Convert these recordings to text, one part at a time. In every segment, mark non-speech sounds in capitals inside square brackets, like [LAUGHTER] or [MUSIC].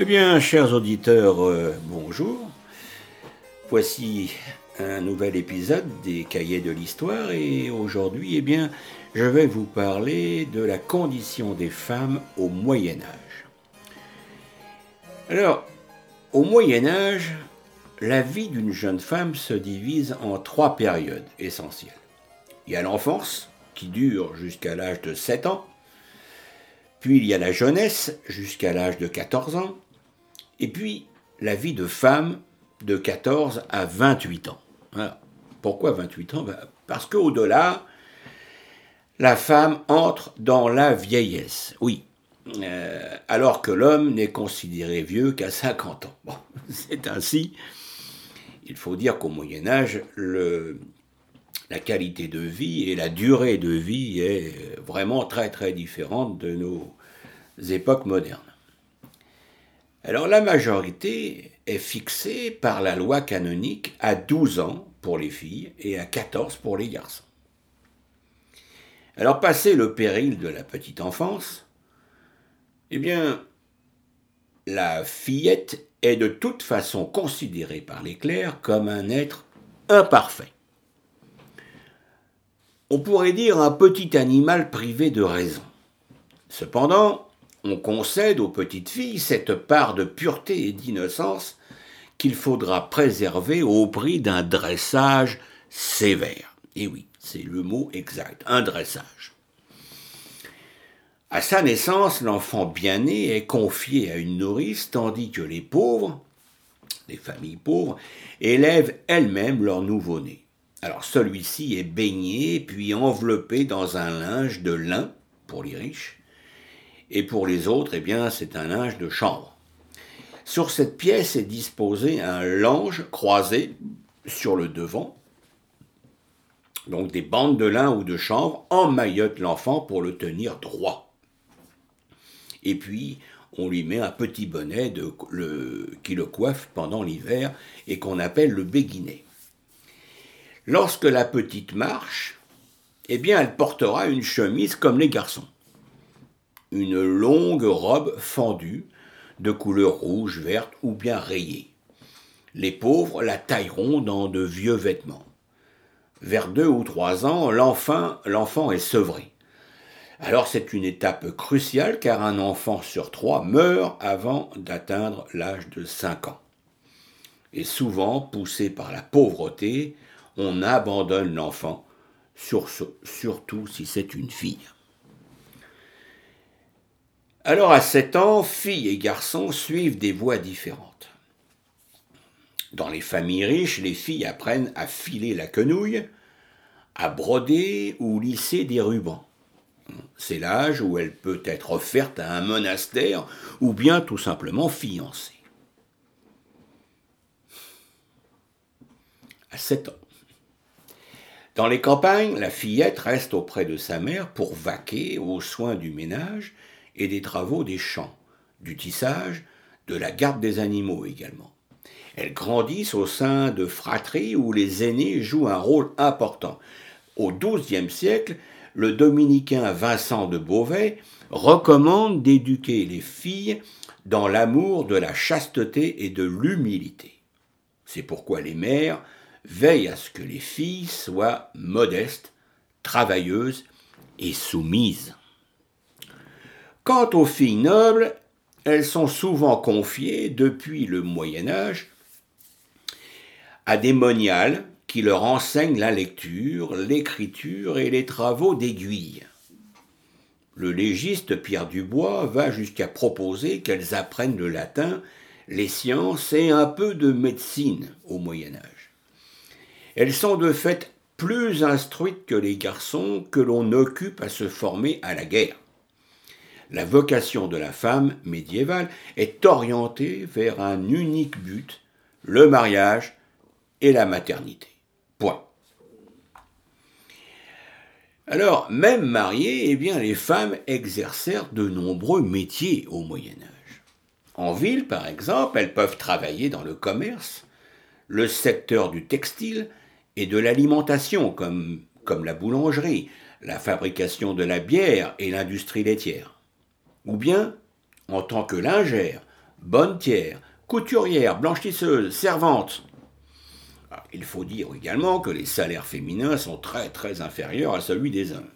Eh bien, chers auditeurs, euh, bonjour. Voici un nouvel épisode des Cahiers de l'Histoire et aujourd'hui, eh bien, je vais vous parler de la condition des femmes au Moyen Âge. Alors, au Moyen Âge, la vie d'une jeune femme se divise en trois périodes essentielles. Il y a l'enfance, qui dure jusqu'à l'âge de 7 ans, puis il y a la jeunesse jusqu'à l'âge de 14 ans, et puis la vie de femme de 14 à 28 ans. Pourquoi 28 ans? Ben, Parce qu'au-delà, la femme entre dans la vieillesse. Oui. Euh, alors que l'homme n'est considéré vieux qu'à 50 ans. Bon, [LAUGHS] c'est ainsi. Il faut dire qu'au Moyen Âge, la qualité de vie et la durée de vie est vraiment très très différente de nos époques modernes. Alors la majorité est fixée par la loi canonique à 12 ans pour les filles et à 14 pour les garçons. Alors passé le péril de la petite enfance, eh bien, la fillette est de toute façon considérée par les clercs comme un être imparfait. On pourrait dire un petit animal privé de raison. Cependant, on concède aux petites filles cette part de pureté et d'innocence qu'il faudra préserver au prix d'un dressage sévère. Et oui, c'est le mot exact, un dressage. À sa naissance, l'enfant bien-né est confié à une nourrice, tandis que les pauvres, les familles pauvres, élèvent elles-mêmes leur nouveau-né. Alors celui-ci est baigné puis enveloppé dans un linge de lin pour les riches, et pour les autres, eh bien, c'est un linge de chambre. Sur cette pièce est disposé un lange croisé sur le devant, donc des bandes de lin ou de chanvre emmaillotent l'enfant pour le tenir droit. Et puis, on lui met un petit bonnet qui le coiffe pendant l'hiver et qu'on appelle le béguinet. Lorsque la petite marche, eh bien, elle portera une chemise comme les garçons une longue robe fendue, de couleur rouge, verte ou bien rayée. Les pauvres la tailleront dans de vieux vêtements. Vers deux ou trois ans, l'enfant est sevré. Alors c'est une étape cruciale car un enfant sur trois meurt avant d'atteindre l'âge de cinq ans. Et souvent, poussé par la pauvreté, on abandonne l'enfant, surtout si c'est une fille. Alors à 7 ans, filles et garçons suivent des voies différentes. Dans les familles riches, les filles apprennent à filer la quenouille, à broder ou lisser des rubans. C'est l'âge où elle peut être offerte à un monastère ou bien tout simplement fiancée. À 7 ans. Dans les campagnes, la fillette reste auprès de sa mère pour vaquer aux soins du ménage et des travaux des champs, du tissage, de la garde des animaux également. Elles grandissent au sein de fratries où les aînés jouent un rôle important. Au XIIe siècle, le dominicain Vincent de Beauvais recommande d'éduquer les filles dans l'amour de la chasteté et de l'humilité. C'est pourquoi les mères veillent à ce que les filles soient modestes, travailleuses et soumises. Quant aux filles nobles, elles sont souvent confiées, depuis le Moyen Âge, à des moniales qui leur enseignent la lecture, l'écriture et les travaux d'aiguille. Le légiste Pierre Dubois va jusqu'à proposer qu'elles apprennent le latin, les sciences et un peu de médecine au Moyen Âge. Elles sont de fait plus instruites que les garçons que l'on occupe à se former à la guerre la vocation de la femme médiévale est orientée vers un unique but, le mariage et la maternité. Point. Alors, même mariées, eh bien, les femmes exercèrent de nombreux métiers au Moyen Âge. En ville, par exemple, elles peuvent travailler dans le commerce, le secteur du textile et de l'alimentation, comme, comme la boulangerie, la fabrication de la bière et l'industrie laitière ou bien en tant que lingère bonnetière, couturière, blanchisseuse, servante. Ah, il faut dire également que les salaires féminins sont très très inférieurs à celui des hommes.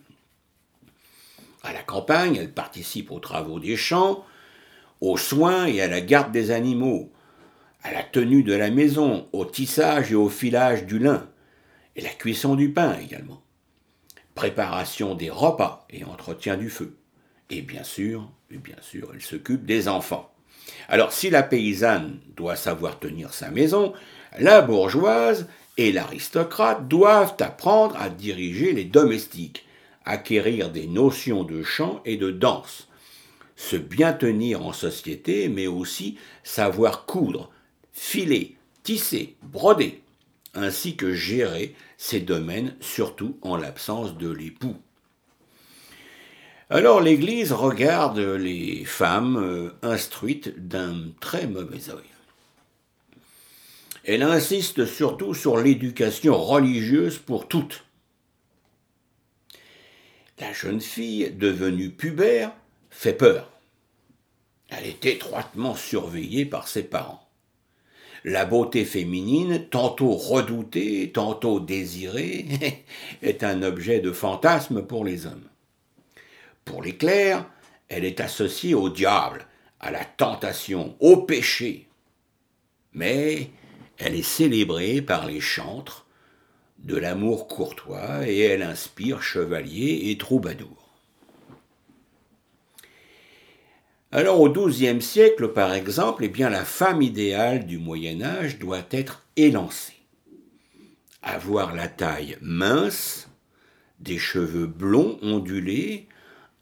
À la campagne, elles participent aux travaux des champs, aux soins et à la garde des animaux, à la tenue de la maison, au tissage et au filage du lin, et la cuisson du pain également, préparation des repas et entretien du feu. Et bien sûr, bien sûr, elle s'occupe des enfants. Alors si la paysanne doit savoir tenir sa maison, la bourgeoise et l'aristocrate doivent apprendre à diriger les domestiques, acquérir des notions de chant et de danse, se bien tenir en société, mais aussi savoir coudre, filer, tisser, broder, ainsi que gérer ces domaines, surtout en l'absence de l'époux. Alors l'Église regarde les femmes euh, instruites d'un très mauvais œil. Elle insiste surtout sur l'éducation religieuse pour toutes. La jeune fille, devenue pubère, fait peur. Elle est étroitement surveillée par ses parents. La beauté féminine, tantôt redoutée, tantôt désirée, [LAUGHS] est un objet de fantasme pour les hommes. Pour les clercs, elle est associée au diable, à la tentation, au péché. Mais elle est célébrée par les chantres de l'amour courtois et elle inspire chevaliers et troubadours. Alors au XIIe siècle, par exemple, eh bien, la femme idéale du Moyen Âge doit être élancée. Avoir la taille mince, des cheveux blonds ondulés,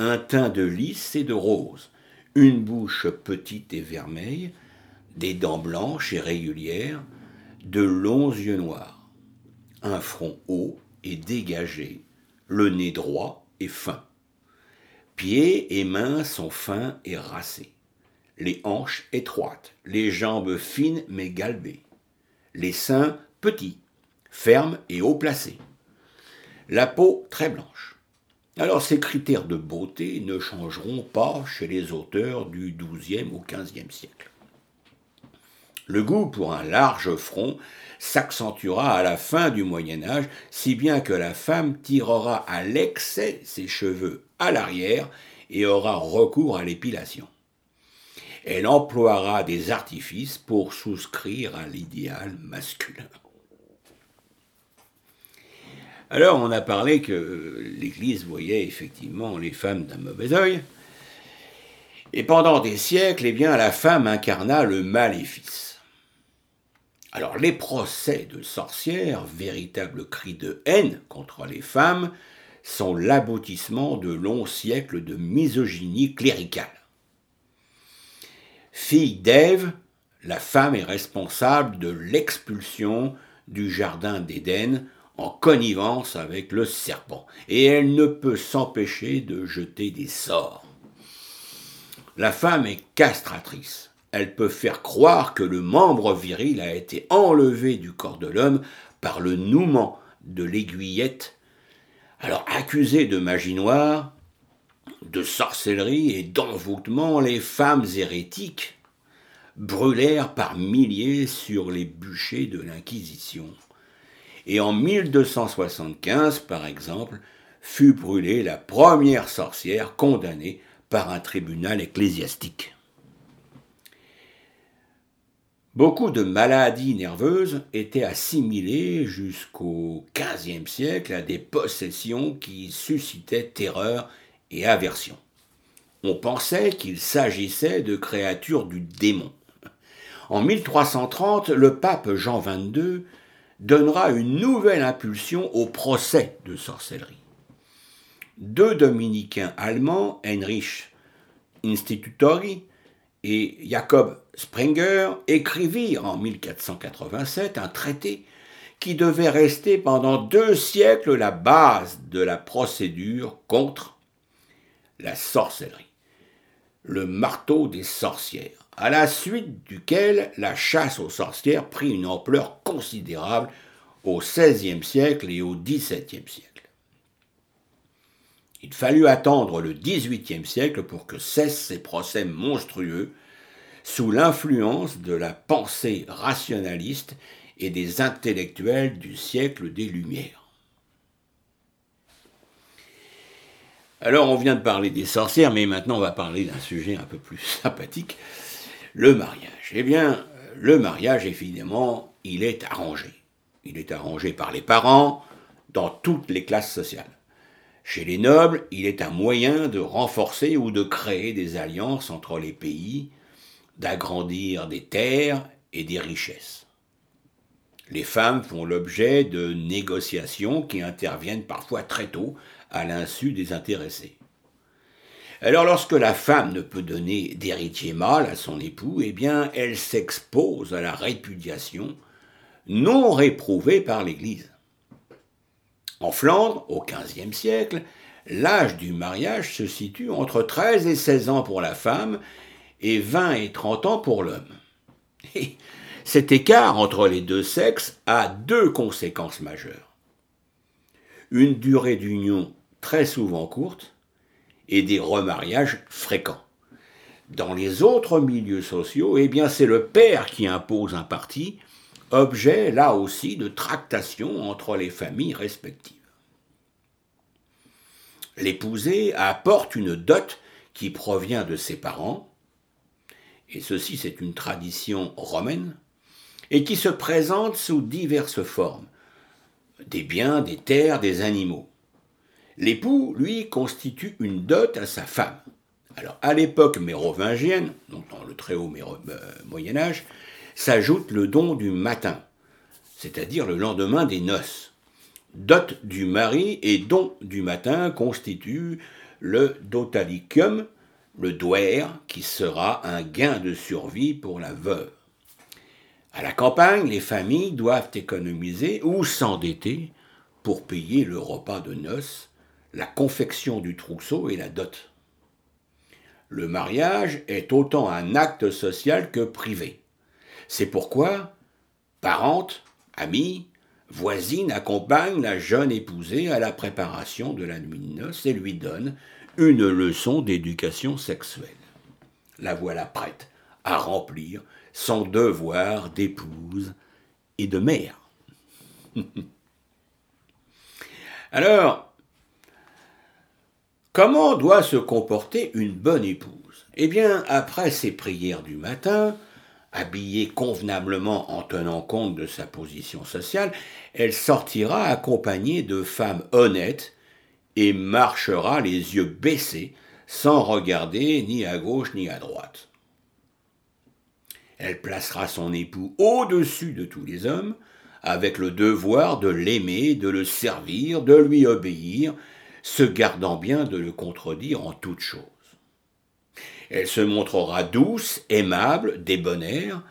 un teint de lys et de rose, une bouche petite et vermeille, des dents blanches et régulières, de longs yeux noirs, un front haut et dégagé, le nez droit et fin. Pieds et mains sont fins et racés, les hanches étroites, les jambes fines mais galbées, les seins petits, fermes et haut placés, la peau très blanche. Alors ces critères de beauté ne changeront pas chez les auteurs du XIIe au XVe siècle. Le goût pour un large front s'accentuera à la fin du Moyen Âge, si bien que la femme tirera à l'excès ses cheveux à l'arrière et aura recours à l'épilation. Elle emploiera des artifices pour souscrire à l'idéal masculin. Alors on a parlé que l'Église voyait effectivement les femmes d'un mauvais œil, et pendant des siècles, eh bien, la femme incarna le maléfice. Alors les procès de sorcières, véritable cri de haine contre les femmes, sont l'aboutissement de longs siècles de misogynie cléricale. Fille d'Ève, la femme est responsable de l'expulsion du jardin d'Éden en connivence avec le serpent, et elle ne peut s'empêcher de jeter des sorts. La femme est castratrice elle peut faire croire que le membre viril a été enlevé du corps de l'homme par le nouement de l'aiguillette. Alors, accusées de magie noire, de sorcellerie et d'envoûtement, les femmes hérétiques brûlèrent par milliers sur les bûchers de l'Inquisition. Et en 1275, par exemple, fut brûlée la première sorcière condamnée par un tribunal ecclésiastique. Beaucoup de maladies nerveuses étaient assimilées jusqu'au XVe siècle à des possessions qui suscitaient terreur et aversion. On pensait qu'il s'agissait de créatures du démon. En 1330, le pape Jean XXII donnera une nouvelle impulsion au procès de sorcellerie. Deux dominicains allemands, Heinrich Institutori et Jacob Springer écrivirent en 1487 un traité qui devait rester pendant deux siècles la base de la procédure contre la sorcellerie, le marteau des sorcières, à la suite duquel la chasse aux sorcières prit une ampleur considérable au XVIe siècle et au XVIIe siècle. Il fallut attendre le XVIIIe siècle pour que cessent ces procès monstrueux sous l'influence de la pensée rationaliste et des intellectuels du siècle des Lumières. Alors on vient de parler des sorcières, mais maintenant on va parler d'un sujet un peu plus [LAUGHS] sympathique, le mariage. Eh bien, le mariage, évidemment, il est arrangé. Il est arrangé par les parents dans toutes les classes sociales. Chez les nobles, il est un moyen de renforcer ou de créer des alliances entre les pays, d'agrandir des terres et des richesses. Les femmes font l'objet de négociations qui interviennent parfois très tôt à l'insu des intéressés. Alors lorsque la femme ne peut donner d'héritier mâle à son époux, eh bien elle s'expose à la répudiation non réprouvée par l'Église. En Flandre, au XVe siècle, l'âge du mariage se situe entre 13 et 16 ans pour la femme et 20 et 30 ans pour l'homme. Cet écart entre les deux sexes a deux conséquences majeures. Une durée d'union très souvent courte et des remariages fréquents. Dans les autres milieux sociaux, eh bien c'est le père qui impose un parti, objet là aussi de tractation entre les familles respectives. L'épousé apporte une dot qui provient de ses parents, et ceci c'est une tradition romaine, et qui se présente sous diverses formes, des biens, des terres, des animaux. L'époux, lui, constitue une dot à sa femme. Alors, à l'époque mérovingienne, donc dans le très haut euh, Moyen Âge, s'ajoute le don du matin, c'est-à-dire le lendemain des noces. Dot du mari et don du matin constituent le dotalicum, le douer, qui sera un gain de survie pour la veuve. À la campagne, les familles doivent économiser ou s'endetter pour payer le repas de noces la confection du trousseau et la dot. Le mariage est autant un acte social que privé. C'est pourquoi parentes, amis, voisines accompagnent la jeune épousée à la préparation de la nuit de noces et lui donnent une leçon d'éducation sexuelle. La voilà prête à remplir son devoir d'épouse et de mère. [LAUGHS] Alors, Comment doit se comporter une bonne épouse? Eh bien, après ses prières du matin, habillée convenablement en tenant compte de sa position sociale, elle sortira accompagnée de femmes honnêtes et marchera les yeux baissés sans regarder ni à gauche ni à droite. Elle placera son époux au-dessus de tous les hommes, avec le devoir de l'aimer, de le servir, de lui obéir, se gardant bien de le contredire en toutes choses. Elle se montrera douce, aimable, débonnaire,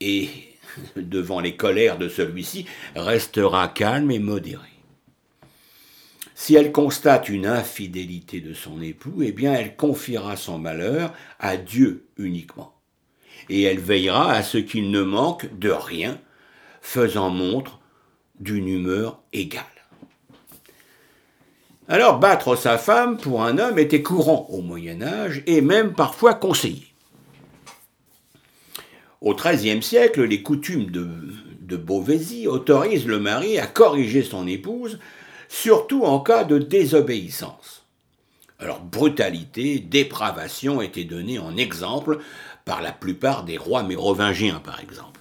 et, [LAUGHS] devant les colères de celui-ci, restera calme et modérée. Si elle constate une infidélité de son époux, eh bien elle confiera son malheur à Dieu uniquement. Et elle veillera à ce qu'il ne manque de rien, faisant montre d'une humeur égale. Alors battre sa femme pour un homme était courant au Moyen Âge et même parfois conseillé. Au XIIIe siècle, les coutumes de, Beauvaisis autorisent le mari à corriger son épouse, surtout en cas de désobéissance. Alors brutalité, dépravation étaient données en exemple par la plupart des rois mérovingiens, par exemple.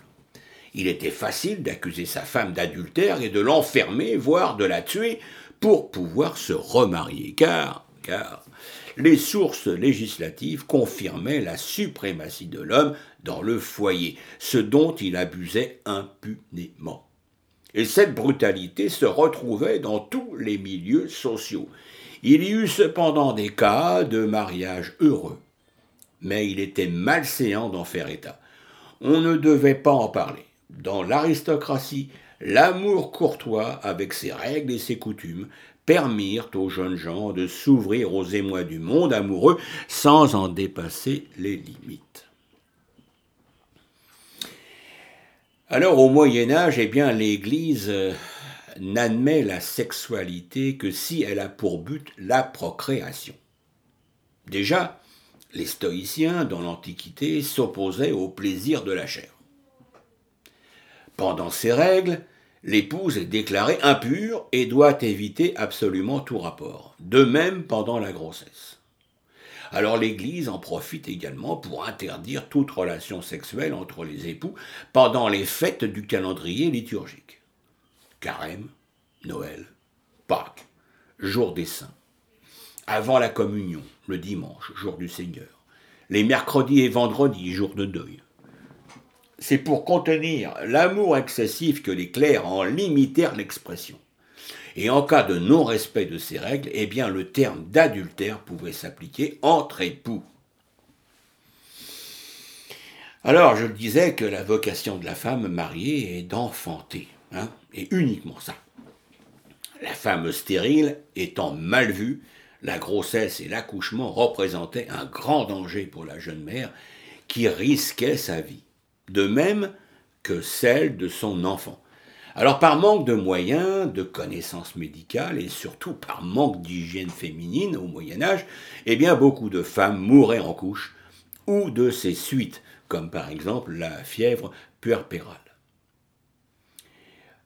Il était facile d'accuser sa femme d'adultère et de l'enfermer, voire de la tuer, pour pouvoir se remarier, car, car les sources législatives confirmaient la suprématie de l'homme dans le foyer, ce dont il abusait impunément. Et cette brutalité se retrouvait dans tous les milieux sociaux. Il y eut cependant des cas de mariage heureux, mais il était malséant d'en faire état. On ne devait pas en parler. Dans l'aristocratie, l'amour courtois, avec ses règles et ses coutumes, permirent aux jeunes gens de s'ouvrir aux émois du monde amoureux sans en dépasser les limites. Alors au Moyen Âge, eh bien l'Église euh, n'admet la sexualité que si elle a pour but la procréation. Déjà, Les stoïciens, dans l'Antiquité, s'opposaient au plaisir de la chair. Pendant ces règles, l'épouse est déclarée impure et doit éviter absolument tout rapport. De même pendant la grossesse. Alors l'Église en profite également pour interdire toute relation sexuelle entre les époux pendant les fêtes du calendrier liturgique. Carême, Noël, Pâques, jour des saints. Avant la communion, le dimanche, jour du Seigneur. Les mercredis et vendredis, jour de deuil. C'est pour contenir l'amour excessif que les clercs en limitèrent l'expression. Et en cas de non-respect de ces règles, eh bien le terme d'adultère pouvait s'appliquer entre époux. Alors, je disais que la vocation de la femme mariée est d'enfanter, hein, et uniquement ça. La femme stérile étant mal vue, la grossesse et l'accouchement représentaient un grand danger pour la jeune mère qui risquait sa vie, de même que celle de son enfant. Alors par manque de moyens, de connaissances médicales et surtout par manque d'hygiène féminine au Moyen Âge, eh bien beaucoup de femmes mouraient en couche ou de ses suites, comme par exemple la fièvre puerpérale.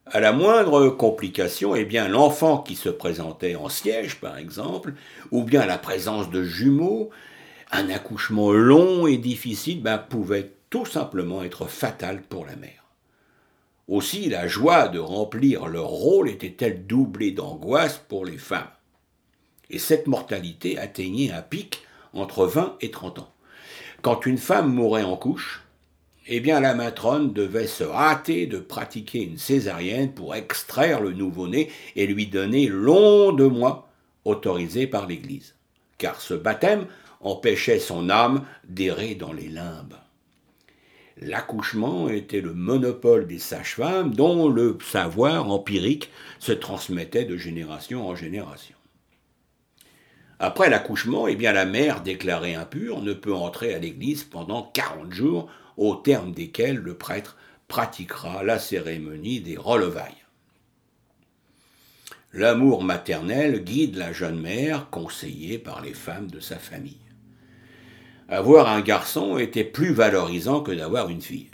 À la moindre complication, eh bien l'enfant qui se présentait en siège, par exemple, ou bien la présence de jumeaux, un accouchement long et difficile ben, pouvait tout simplement être fatal pour la mère. Aussi, la joie de remplir leur rôle était-elle doublée d'angoisse pour les femmes. Et cette mortalité atteignait un pic entre 20 et 30 ans. Quand une femme mourait en couche, eh bien la matrone devait se hâter de pratiquer une césarienne pour extraire le nouveau-né et lui donner long de mois autorisés par l'Église, car ce baptême empêchait son âme d'errer dans les limbes l'accouchement était le monopole des sages-femmes dont le savoir empirique se transmettait de génération en génération. Après l'accouchement, eh bien la mère déclarée impure ne peut entrer à l'église pendant 40 jours, au terme desquels le prêtre pratiquera la cérémonie des relevailles. L'amour maternel guide la jeune mère, conseillée par les femmes de sa famille avoir un garçon était plus valorisant que d'avoir une fille.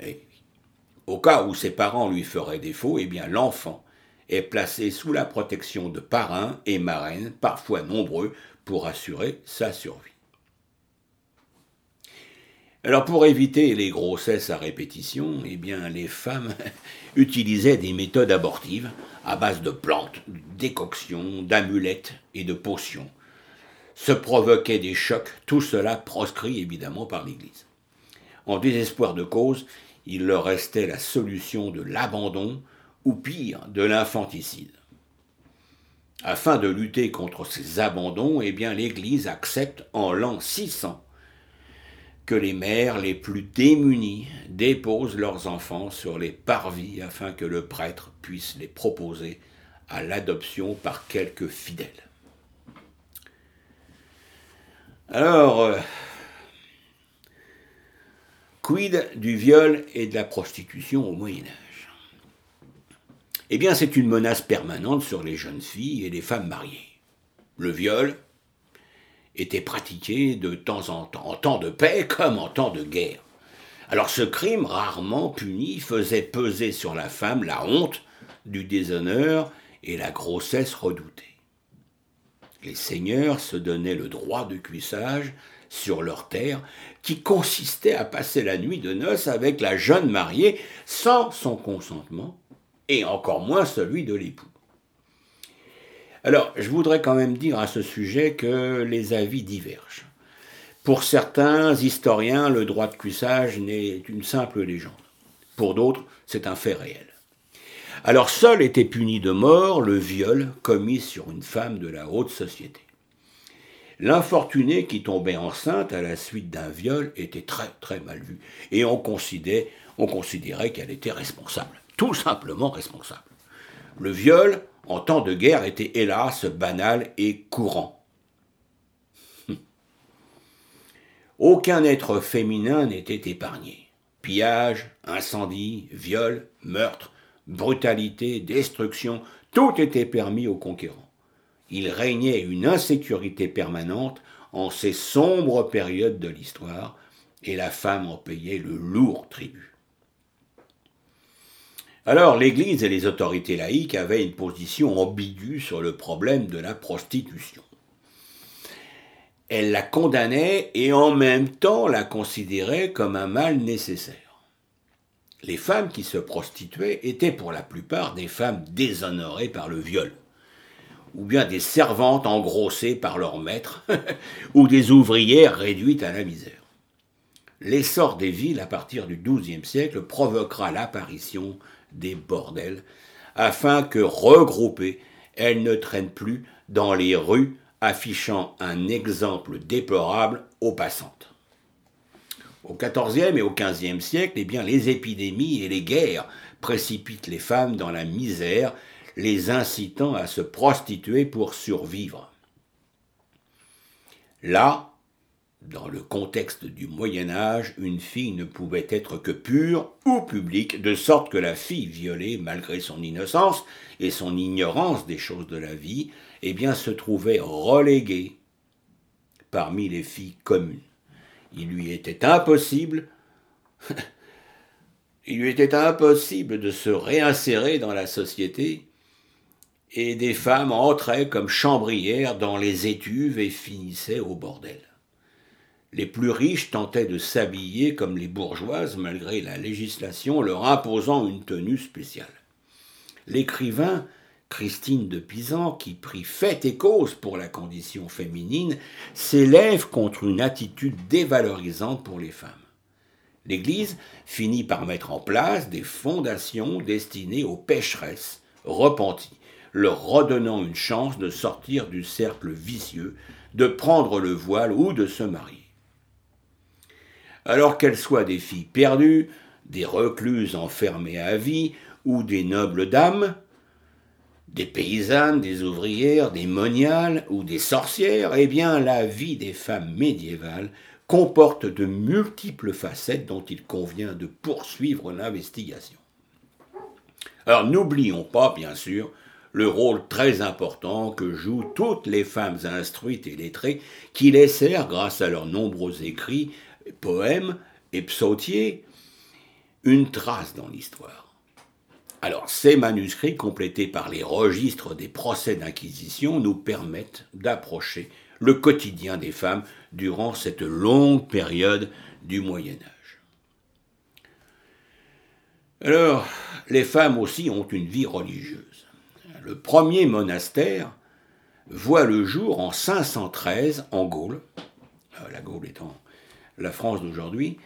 au cas où ses parents lui feraient défaut, eh bien l'enfant est placé sous la protection de parrains et marraines, parfois nombreux, pour assurer sa survie. Alors pour éviter les grossesses à répétition, eh bien les femmes [LAUGHS] utilisaient des méthodes abortives à base de plantes, de décoctions, d'amulettes et de potions se provoquaient des chocs, tout cela proscrit évidemment par l'Église. En désespoir de cause, il leur restait la solution de l'abandon, ou pire, de l'infanticide. Afin de lutter contre ces abandons, eh bien l'Église accepte en l'an 600 que les mères les plus démunies déposent leurs enfants sur les parvis afin que le prêtre puisse les proposer à l'adoption par quelques fidèles. Alors, euh, quid du viol et de la prostitution au Moyen Âge Eh bien, c'est une menace permanente sur les jeunes filles et les femmes mariées. Le viol était pratiqué de temps en temps, en temps de paix comme en temps de guerre. Alors ce crime, rarement puni, faisait peser sur la femme la honte du déshonneur et la grossesse redoutée. Les seigneurs se donnaient le droit de cuissage sur leur terre, qui consistait à passer la nuit de noces avec la jeune mariée sans son consentement, et encore moins celui de l'époux. Alors, je voudrais quand même dire à ce sujet que les avis divergent. Pour certains historiens, le droit de cuissage n'est qu'une simple légende. Pour d'autres, c'est un fait réel. Alors seul était puni de mort le viol commis sur une femme de la haute société. L'infortunée qui tombait enceinte à la suite d'un viol était très très mal vue et on considérait, on considérait qu'elle était responsable, tout simplement responsable. Le viol en temps de guerre était hélas banal et courant. Hum. Aucun être féminin n'était épargné. Pillage, incendie, viol, meurtre, brutalité, destruction, tout était permis aux conquérants. Il régnait une insécurité permanente en ces sombres périodes de l'histoire, et la femme en payait le lourd tribut. Alors l'Église et les autorités laïques avaient une position ambiguë sur le problème de la prostitution. Elles la condamnaient et en même temps la considéraient comme un mal nécessaire. Les femmes qui se prostituaient étaient pour la plupart des femmes déshonorées par le viol, ou bien des servantes engrossées par leur maître, [LAUGHS] ou des ouvrières réduites à la misère. L'essor des villes à partir du XIIe siècle provoquera l'apparition des bordels, afin que, regroupées, elles ne traînent plus dans les rues affichant un exemple déplorable aux passantes. Au XIVe et au XVe siècle, eh bien, les épidémies et les guerres précipitent les femmes dans la misère, les incitant à se prostituer pour survivre. Là, dans le contexte du Moyen Âge, une fille ne pouvait être que pure ou publique, de sorte que la fille violée, malgré son innocence et son ignorance des choses de la vie, eh bien, se trouvait reléguée parmi les filles communes. [LAUGHS] Il lui était impossible, de se réinsérer dans la société, et des femmes entraient comme chambrières dans les étuves et finissaient au bordel. Les plus riches tentaient de s'habiller comme les bourgeoises malgré la législation leur imposant une tenue spéciale. L'écrivain Christine de Pisan, qui prit fait et cause pour la condition féminine, s'élève contre une attitude dévalorisante pour les femmes. L'Église finit par mettre en place des fondations destinées aux pécheresses repenties, leur redonnant une chance de sortir du cercle vicieux, de prendre le voile ou de se marier alors qu'elles soient des filles perdues, des recluses enfermées à vie, ou des nobles dames, des paysannes, des ouvrières, des moniales ou des sorcières, eh bien la vie des femmes médiévales comporte de multiples facettes dont il convient de poursuivre l'investigation. Alors n'oublions pas, bien sûr, le rôle très important que jouent toutes les femmes instruites et lettrées qui laissèrent, grâce à leurs nombreux écrits, poèmes et psautiers, une trace dans l'histoire. Alors, ces manuscrits, complétés par les registres des procès d'inquisition, nous permettent d'approcher le quotidien des femmes durant cette longue période du Moyen Âge. Alors, les femmes aussi ont une vie religieuse. Le premier monastère voit le jour en 513 en Gaule, euh, la Gaule étant la France d'aujourd'hui,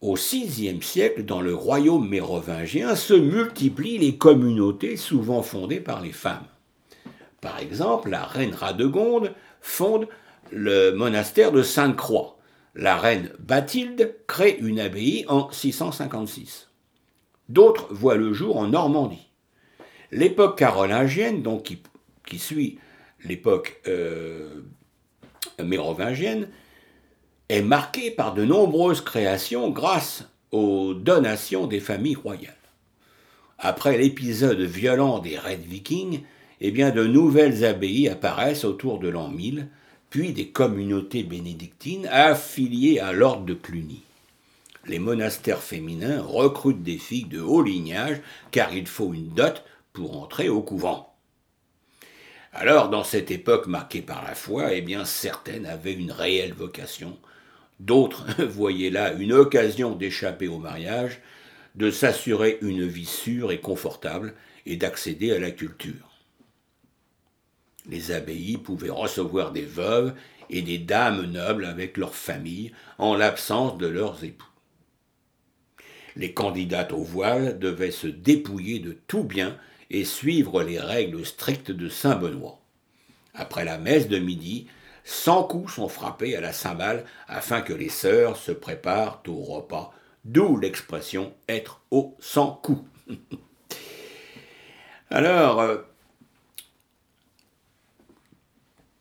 au VIe siècle, dans le royaume mérovingien, se multiplient les communautés souvent fondées par les femmes. Par exemple, la reine Radegonde fonde le monastère de Sainte-Croix. La reine Bathilde crée une abbaye en 656. D'autres voient le jour en Normandie. L'époque carolingienne, qui, suit l'époque euh, mérovingienne, est marqué par de nombreuses créations grâce aux donations des familles royales. Après l'épisode violent des Red Vikings, eh bien de nouvelles abbayes apparaissent autour de l'an 1000, puis des communautés bénédictines affiliées à l'ordre de Cluny. Les monastères féminins recrutent des filles de haut lignage car il faut une dot pour entrer au couvent. Alors, dans cette époque marquée par la foi, eh bien, certaines avaient une réelle vocation D'autres [LAUGHS] voyaient là une occasion d'échapper au mariage, de s'assurer une vie sûre et confortable et d'accéder à la culture. Les abbayes pouvaient recevoir des veuves et des dames nobles avec leurs familles en l'absence de leurs époux. Les candidates au voile devaient se dépouiller de tout bien et suivre les règles strictes de Saint Benoît. Après la messe de midi, Cent coups sont frappés à la cymbale afin que les sœurs se préparent au repas, d'où l'expression être au cent coups. [LAUGHS] Alors, euh,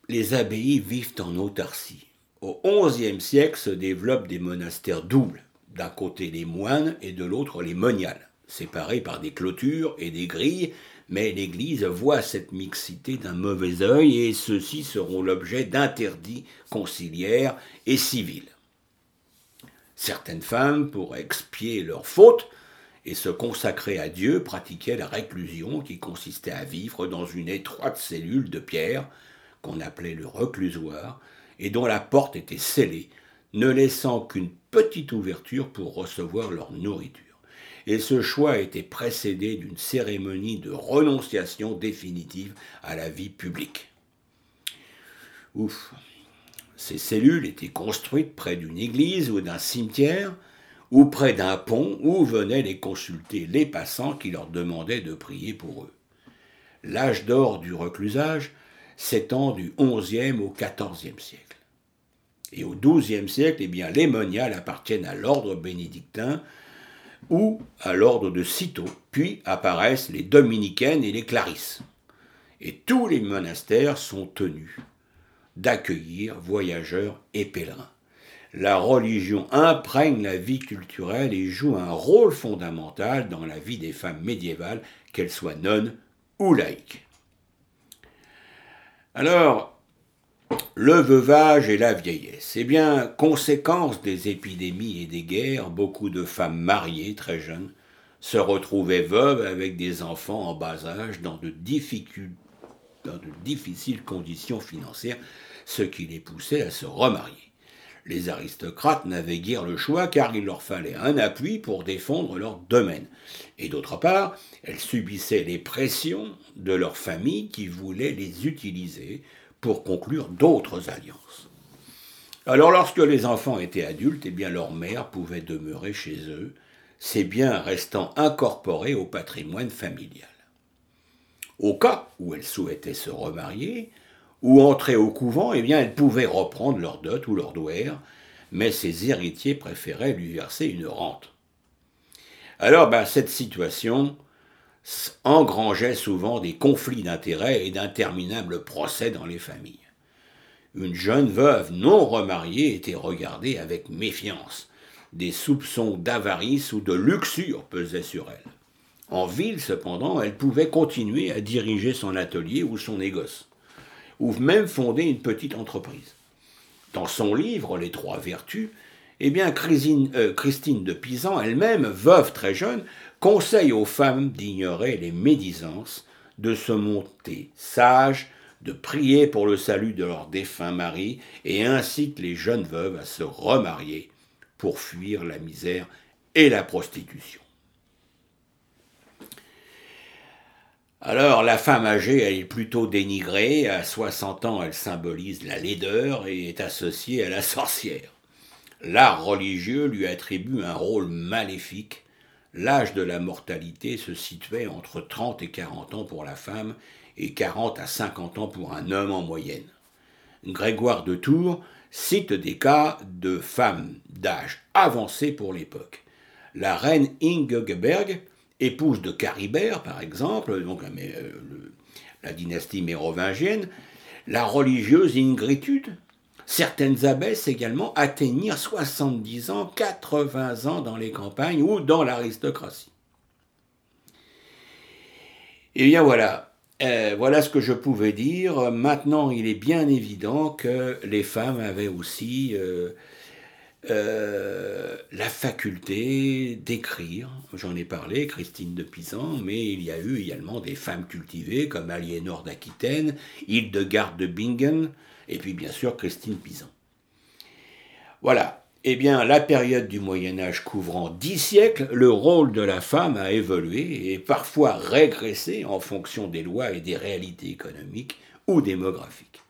les abbayes vivent en autarcie. Au XIe siècle se développent des monastères doubles, d'un côté les moines et de l'autre les moniales, séparés par des clôtures et des grilles, mais l'Église voit cette mixité d'un mauvais œil et ceux-ci seront l'objet d'interdits conciliaires et civils. Certaines femmes, pour expier leurs fautes et se consacrer à Dieu, pratiquaient la réclusion qui consistait à vivre dans une étroite cellule de pierre qu'on appelait le reclusoire et dont la porte était scellée, ne laissant qu'une petite ouverture pour recevoir leur nourriture et ce choix était précédé d'une cérémonie de renonciation définitive à la vie publique. Ouf. Ces cellules étaient construites près d'une église ou d'un cimetière, ou près d'un pont où venaient les consulter les passants qui leur demandaient de prier pour eux. L'âge d'or du reclusage s'étend du XIe au XIVe siècle. Et au XIIe siècle, eh bien, les moniales appartiennent à l'ordre bénédictin ou à l'ordre de Cîteaux, puis apparaissent les dominicaines et les clarisses. Et tous les monastères sont tenus d'accueillir voyageurs et pèlerins. La religion imprègne la vie culturelle et joue un rôle fondamental dans la vie des femmes médiévales, qu'elles soient nonnes ou laïques. Alors, le veuvage et la vieillesse. Eh bien, conséquence des épidémies et des guerres, beaucoup de femmes mariées très jeunes se retrouvaient veuves avec des enfants en bas âge dans de, difficiles conditions financières, ce qui les poussait à se remarier. Les aristocrates n'avaient guère le choix car il leur fallait un appui pour défendre leur domaine. Et d'autre part, elles subissaient les pressions de leurs familles qui voulaient les utiliser conclure d'autres alliances. Alors lorsque les enfants étaient adultes, eh bien leur mère pouvait demeurer chez eux, ces biens restant incorporés au patrimoine familial. Au cas où elles souhaitaient se remarier ou entrer au couvent, eh bien elles pouvaient reprendre leur dot ou leur douaire, mais ses héritiers préféraient lui verser une rente. Alors ben, cette situation engrangeait souvent des conflits d'intérêts et d'interminables procès dans les familles. Une jeune veuve non remariée était regardée avec méfiance. Des soupçons d'avarice ou de luxure pesaient sur elle. En ville, cependant, elle pouvait continuer à diriger son atelier ou son négoce, ou même fonder une petite entreprise. Dans son livre Les Trois Vertus, eh bien, Christine, euh, Christine de Pisan, elle-même, veuve très jeune, conseille aux femmes d'ignorer les médisances, de se monter sages, de prier pour le salut de leur défunt mari, et incite les jeunes veuves à se remarier pour fuir la misère et la prostitution. Alors, la femme âgée, est plutôt dénigrée. À 60 ans, elle symbolise la laideur et est associée à la sorcière. L'art religieux lui attribue un rôle maléfique l'âge de la mortalité se situait entre 30 et 40 ans pour la femme et 40 à 50 ans pour un homme en moyenne. Grégoire de Tours cite des cas de femmes d'âge avancé pour l'époque. La reine Ingeberg, épouse de Caribert par exemple, donc euh, la dynastie mérovingienne, la religieuse Ingritude, Certaines abbesses également atteignirent 70 ans, 80 ans dans les campagnes ou dans l'aristocratie. Et bien voilà, euh, voilà ce que je pouvais dire. Maintenant, il est bien évident que les femmes avaient aussi euh, euh, la faculté d'écrire. J'en ai parlé, Christine de Pisan, mais il y a eu également des femmes cultivées comme Aliénor d'Aquitaine, Hildegarde de Bingen, et puis bien sûr Christine Pisan. Voilà. Eh bien, la période du Moyen Âge couvrant dix siècles, le rôle de la femme a évolué et parfois régressé en fonction des lois et des réalités économiques ou démographiques.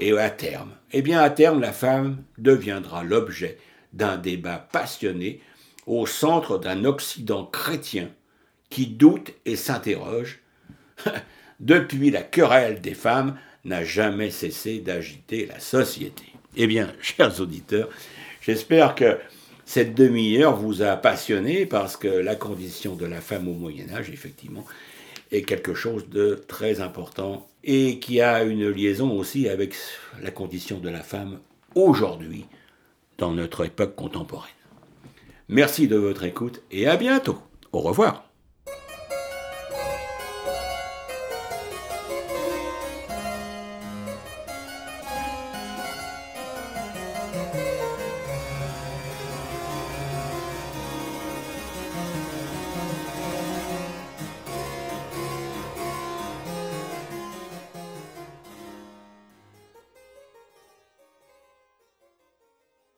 Et à terme, eh bien, à terme, la femme deviendra l'objet d'un débat passionné au centre d'un Occident chrétien qui doute et s'interroge [LAUGHS] depuis la querelle des femmes n'a jamais cessé d'agiter la société. Eh bien, [LAUGHS] chers auditeurs, j'espère que cette demi-heure vous a passionné parce que la condition de la femme au Moyen Âge, effectivement, est quelque chose de très important et qui a une liaison aussi avec la condition de la femme aujourd'hui dans notre époque contemporaine. Merci de votre écoute et à bientôt. Au revoir.